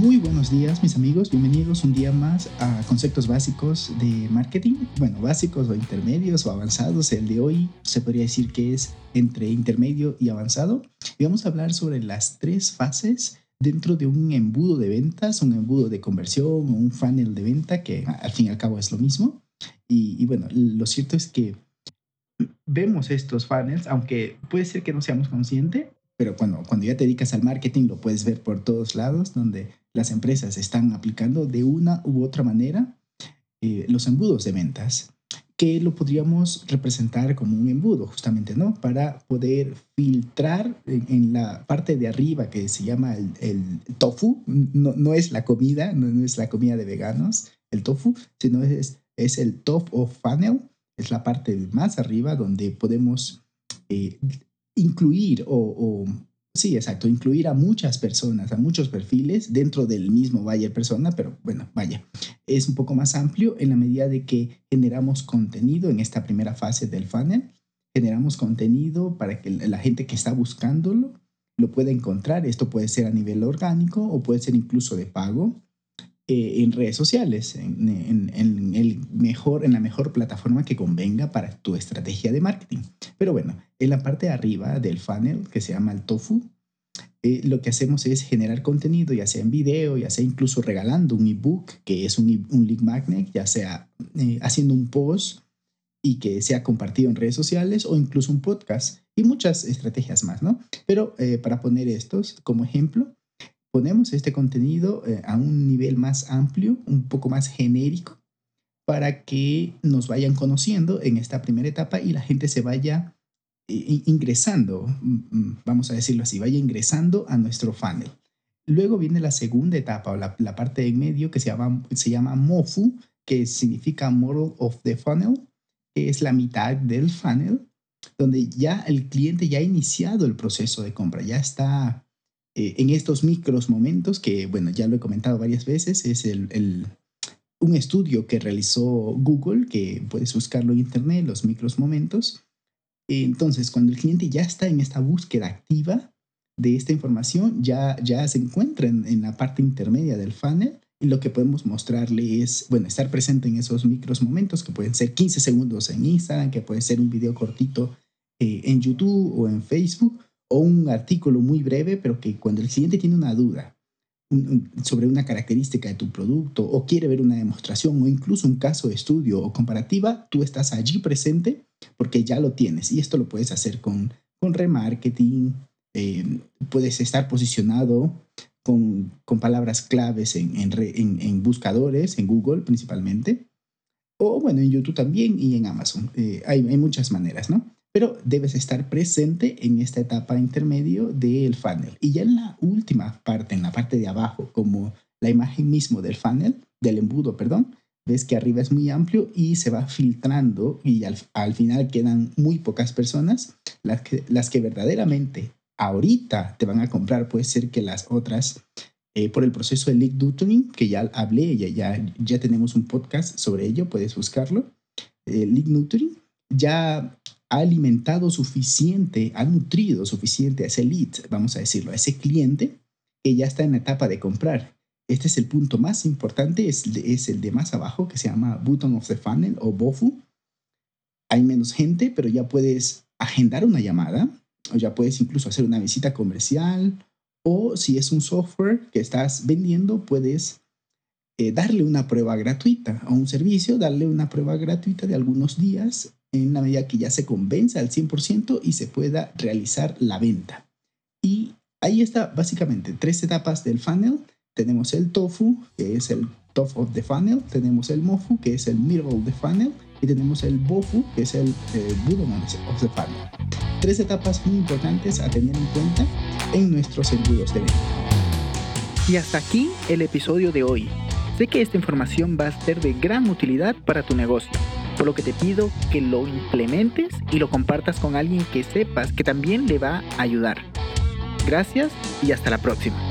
Muy buenos días mis amigos, bienvenidos un día más a conceptos básicos de marketing, bueno, básicos o intermedios o avanzados. El de hoy se podría decir que es entre intermedio y avanzado. Y vamos a hablar sobre las tres fases dentro de un embudo de ventas, un embudo de conversión o un funnel de venta, que al fin y al cabo es lo mismo. Y, y bueno, lo cierto es que vemos estos funnels, aunque puede ser que no seamos conscientes, pero cuando, cuando ya te dedicas al marketing lo puedes ver por todos lados, donde las empresas están aplicando de una u otra manera eh, los embudos de ventas, que lo podríamos representar como un embudo, justamente, ¿no? Para poder filtrar en, la parte de arriba que se llama el, tofu, no, no, es la comida, no, es la comida de veganos, el tofu, sino es, es el top of funnel, es la parte más arriba donde podemos eh, incluir o, sí, exacto, incluir a muchas personas, a muchos perfiles dentro del mismo buyer persona, pero bueno, vaya, es un poco más amplio en la medida de que generamos contenido en esta primera fase del funnel, generamos contenido para que la gente que está buscándolo lo pueda encontrar. Esto puede ser a nivel orgánico o puede ser incluso de pago. Eh, en redes sociales, en, el mejor, en la mejor plataforma que convenga para tu estrategia de marketing. Pero bueno, en la parte de arriba del funnel, que se llama el tofu, eh, lo que hacemos es generar contenido, ya sea en video, ya sea incluso regalando un ebook, que es un, un lead magnet, ya sea eh, haciendo un post y que sea compartido en redes sociales o incluso un podcast y muchas estrategias más, ¿no? Pero para poner estos como ejemplo, ponemos este contenido eh, a un nivel más amplio, un poco más genérico, para que nos vayan conociendo en esta primera etapa y la gente se vaya eh, ingresando, mm, mm, vamos a decirlo así, vaya ingresando a nuestro funnel. Luego viene la segunda etapa o la, parte en medio que se llama, se llama MOFU, que significa Model of the Funnel, que es la mitad del funnel, donde ya el cliente ya ha iniciado el proceso de compra, ya está eh, en estos micros momentos, que bueno, ya lo he comentado varias veces, es el, un estudio que realizó Google, que puedes buscarlo en internet, los micros momentos. Entonces, cuando el cliente ya está en esta búsqueda activa de esta información, ya, ya se encuentra en, la parte intermedia del funnel y lo que podemos mostrarle es, bueno, estar presente en esos micros momentos que pueden ser 15 segundos en Instagram, que puede ser un video cortito eh, en YouTube o en Facebook, o un artículo muy breve, pero que cuando el cliente tiene una duda sobre una característica de tu producto o quiere ver una demostración o incluso un caso de estudio o comparativa, tú estás allí presente porque ya lo tienes y esto lo puedes hacer con, con remarketing, eh, puedes estar posicionado con, con palabras claves en, en, en, buscadores, en Google principalmente, o bueno, en YouTube también y en Amazon. Eh, hay, hay muchas maneras, ¿no? pero debes estar presente en esta etapa intermedio del funnel. Y ya en la última parte, en la parte de abajo, como la imagen mismo del funnel, del embudo, perdón, ves que arriba es muy amplio y se va filtrando y al, final quedan muy pocas personas, las que, las que verdaderamente ahorita te van a comprar, puede ser que las otras, eh, por el proceso de lead nurturing, que ya hablé, ya, ya, ya tenemos un podcast sobre ello, puedes buscarlo, eh, lead nurturing, ya ha alimentado suficiente, ha nutrido suficiente a ese lead, vamos a decirlo, a ese cliente que ya está en la etapa de comprar. Este es el punto más importante, es, es el de más abajo que se llama Button of the Funnel o BOFU. Hay menos gente, pero ya puedes agendar una llamada o ya puedes incluso hacer una visita comercial o si es un software que estás vendiendo, puedes eh, darle una prueba gratuita a un servicio, darle una prueba gratuita de algunos días en la medida que ya se convenza al 100% y se pueda realizar la venta. Y ahí está básicamente tres etapas del funnel. Tenemos el tofu, que es el top of the funnel, tenemos el mofu, que es el middle of the funnel, y tenemos el bofu, que es el eh, of the funnel. Tres etapas muy importantes a tener en cuenta en nuestros embudos de venta. Y hasta aquí el episodio de hoy. Sé que esta información va a ser de gran utilidad para tu negocio, por lo que te pido que lo implementes y lo compartas con alguien que sepas que también le va a ayudar. Gracias y hasta la próxima.